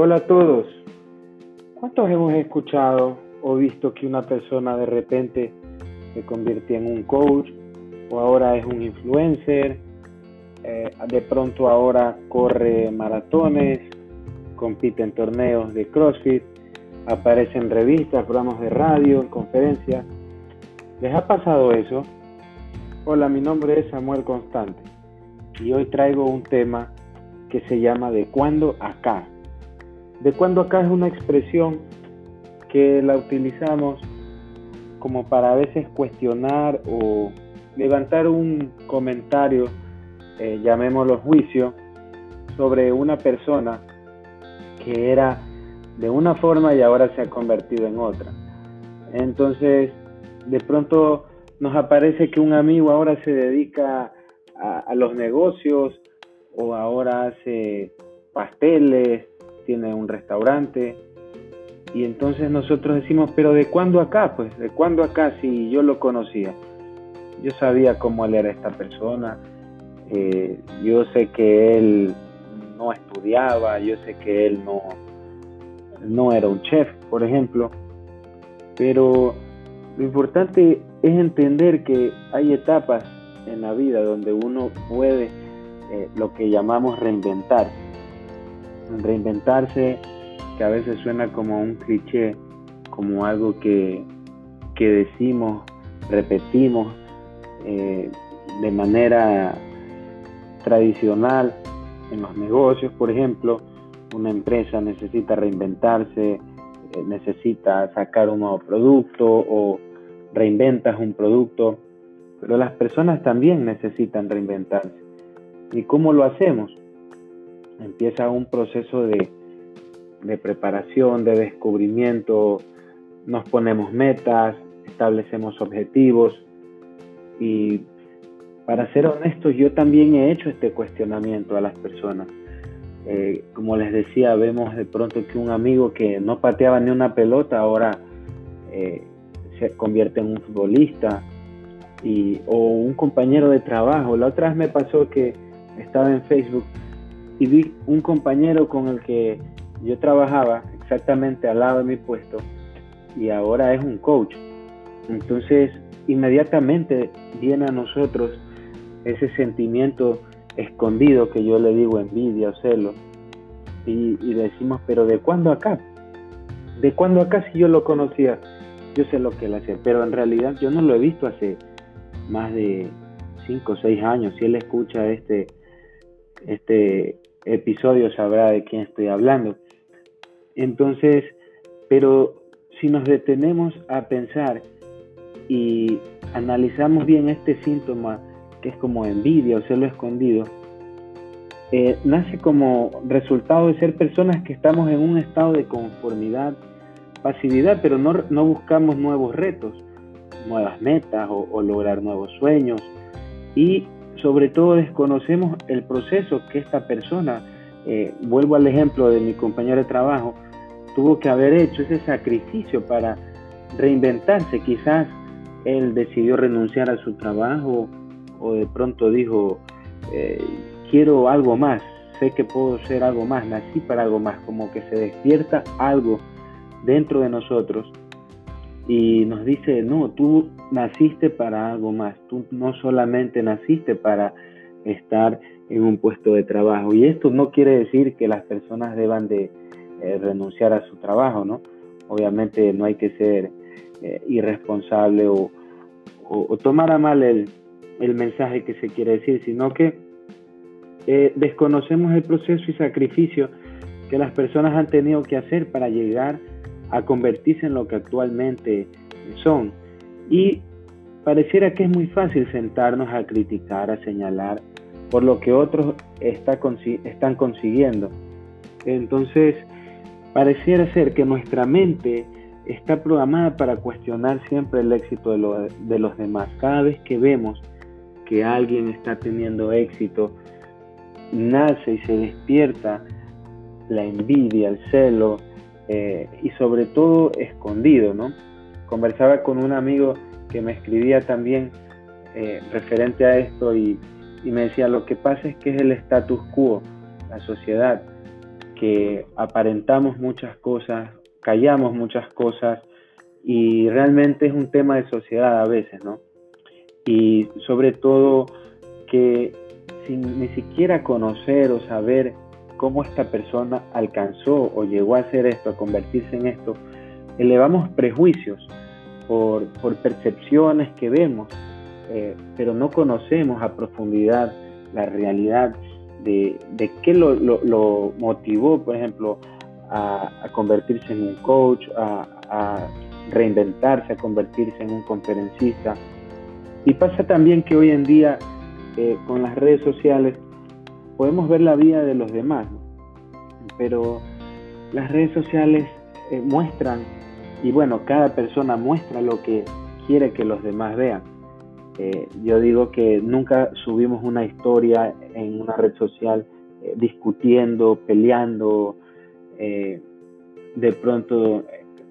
Hola a todos. ¿Cuántos hemos escuchado o visto que una persona de repente se convirtió en un coach o ahora es un influencer? Eh, de pronto ahora corre maratones, compite en torneos de CrossFit, aparece en revistas, programas de radio, conferencias. ¿Les ha pasado eso? Hola, mi nombre es Samuel Constante y hoy traigo un tema que se llama de cuándo acá. De cuándo acá es una expresión que la utilizamos como para a veces cuestionar o levantar un comentario, eh, llamémoslo juicio, sobre una persona que era de una forma y ahora se ha convertido en otra. Entonces, de pronto nos aparece que un amigo ahora se dedica a los negocios o ahora hace pasteles, tiene un restaurante. Y entonces nosotros decimos, pero ¿de cuándo acá? Pues ¿de cuándo acá si yo lo conocía? Yo sabía cómo él era esta persona, eh, yo sé que él no estudiaba, yo sé que él no, no era un chef, por ejemplo, pero lo importante es entender que hay etapas en la vida donde uno puede eh, lo que llamamos reinventar. Reinventarse, que a veces suena como un cliché, como algo que, que decimos, repetimos eh, de manera tradicional en los negocios, por ejemplo, una empresa necesita reinventarse, eh, necesita sacar un nuevo producto o reinventas un producto, pero las personas también necesitan reinventarse. ¿Y cómo lo hacemos? Empieza un proceso de, preparación, de descubrimiento, nos ponemos metas, establecemos objetivos y para ser honestos yo también he hecho este cuestionamiento a las personas. Eh, como les decía, vemos de pronto que un amigo que no pateaba ni una pelota ahora eh, se convierte en un futbolista y, o un compañero de trabajo. La otra vez me pasó que estaba en Facebook y vi un compañero con el que yo trabajaba exactamente al lado de mi puesto y ahora es un coach. Entonces, inmediatamente viene a nosotros ese sentimiento escondido que yo le digo envidia o celo y, y decimos, pero ¿de cuándo acá? ¿De cuándo acá si yo lo conocía? Yo sé lo que él hace, pero en realidad yo no lo he visto hace más de 5 o 6 años. Si él escucha este, este episodio sabrá de quién estoy hablando. Entonces, pero si nos detenemos a pensar y analizamos bien este síntoma, que es como envidia o celo escondido, eh, nace como resultado de ser personas que estamos en un estado de conformidad, pasividad, pero no, no buscamos nuevos retos, nuevas metas o, o lograr nuevos sueños. Y sobre todo desconocemos el proceso que esta persona, eh, vuelvo al ejemplo de mi compañero de trabajo, tuvo que haber hecho ese sacrificio para reinventarse. Quizás él decidió renunciar a su trabajo o de pronto dijo, eh, quiero algo más, sé que puedo ser algo más, nací para algo más, como que se despierta algo dentro de nosotros y nos dice, no, tú naciste para algo más, tú no solamente naciste para estar en un puesto de trabajo. Y esto no quiere decir que las personas deban de eh, renunciar a su trabajo, ¿no? Obviamente no hay que ser eh, irresponsable o, tomar a mal el, mensaje que se quiere decir, sino que eh, desconocemos el proceso y sacrificio que las personas han tenido que hacer para llegar a convertirse en lo que actualmente son. Y pareciera que es muy fácil sentarnos a criticar, a señalar por lo que otros está, están consiguiendo. Entonces, pareciera ser que nuestra mente está programada para cuestionar siempre el éxito de, de los demás. Cada vez que vemos que alguien está teniendo éxito, nace y se despierta la envidia, el celo, eh, y sobre todo escondido, ¿no? Conversaba con un amigo que me escribía también eh, referente a esto y, me decía, lo que pasa es que es el status quo, la sociedad, que aparentamos muchas cosas, callamos muchas cosas y realmente es un tema de sociedad a veces, ¿no? Y sobre todo que sin ni siquiera conocer o saber cómo esta persona alcanzó o llegó a hacer esto, a convertirse en esto, elevamos prejuicios por, percepciones que vemos, eh, pero no conocemos a profundidad la realidad de, qué lo, motivó, por ejemplo, a, convertirse en un coach, a, reinventarse, a convertirse en un conferencista. Y pasa también que hoy en día eh, con las redes sociales podemos ver la vida de los demás, pero las redes sociales eh, muestran, y bueno, cada persona muestra lo que quiere que los demás vean. Eh, yo digo que nunca subimos una historia en una red social eh, discutiendo, peleando, de pronto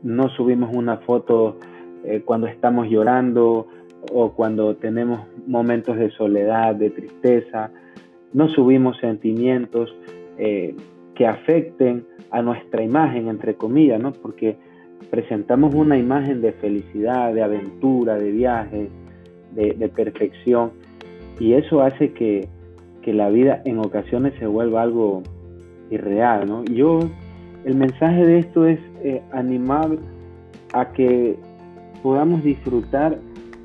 no subimos una foto cuando estamos llorando o cuando tenemos momentos de soledad, de tristeza, no subimos sentimientos eh, que afecten a nuestra imagen, entre comillas, ¿no? Porque presentamos una imagen de felicidad, de aventura, de viaje, de, perfección, y eso hace que, la vida en ocasiones se vuelva algo irreal, ¿no? Yo, el mensaje de esto es eh, animar a que podamos disfrutar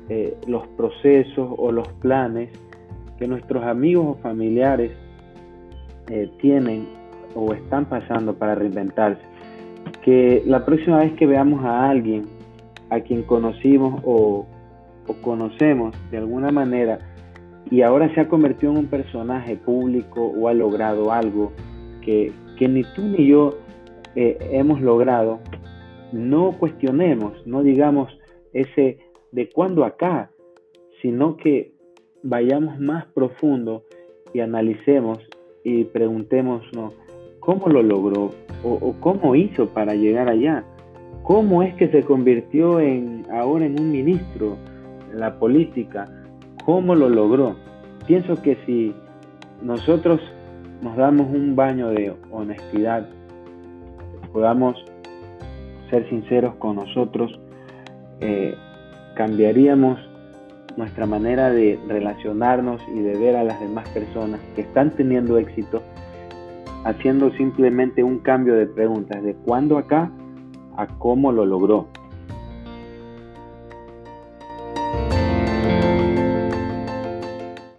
eh, los procesos o los planes que nuestros amigos o familiares eh, tienen o están pasando para reinventarse. Que la próxima vez que veamos a alguien a quien conocimos o, conocemos de alguna manera y ahora se ha convertido en un personaje público o ha logrado algo que, ni tú ni yo eh, hemos logrado, no cuestionemos, no digamos ese de cuándo acá, sino que vayamos más profundo y analicemos y preguntémonos cómo lo logró o, cómo hizo para llegar allá. ¿Cómo es que se convirtió en ahora en un ministro en la política? ¿Cómo lo logró? Pienso que si nosotros nos damos un baño de honestidad, podamos ser sinceros con nosotros, eh, cambiaríamos nuestra manera de relacionarnos y de ver a las demás personas que están teniendo éxito, haciendo simplemente un cambio de preguntas, de cuándo acá a cómo lo logró.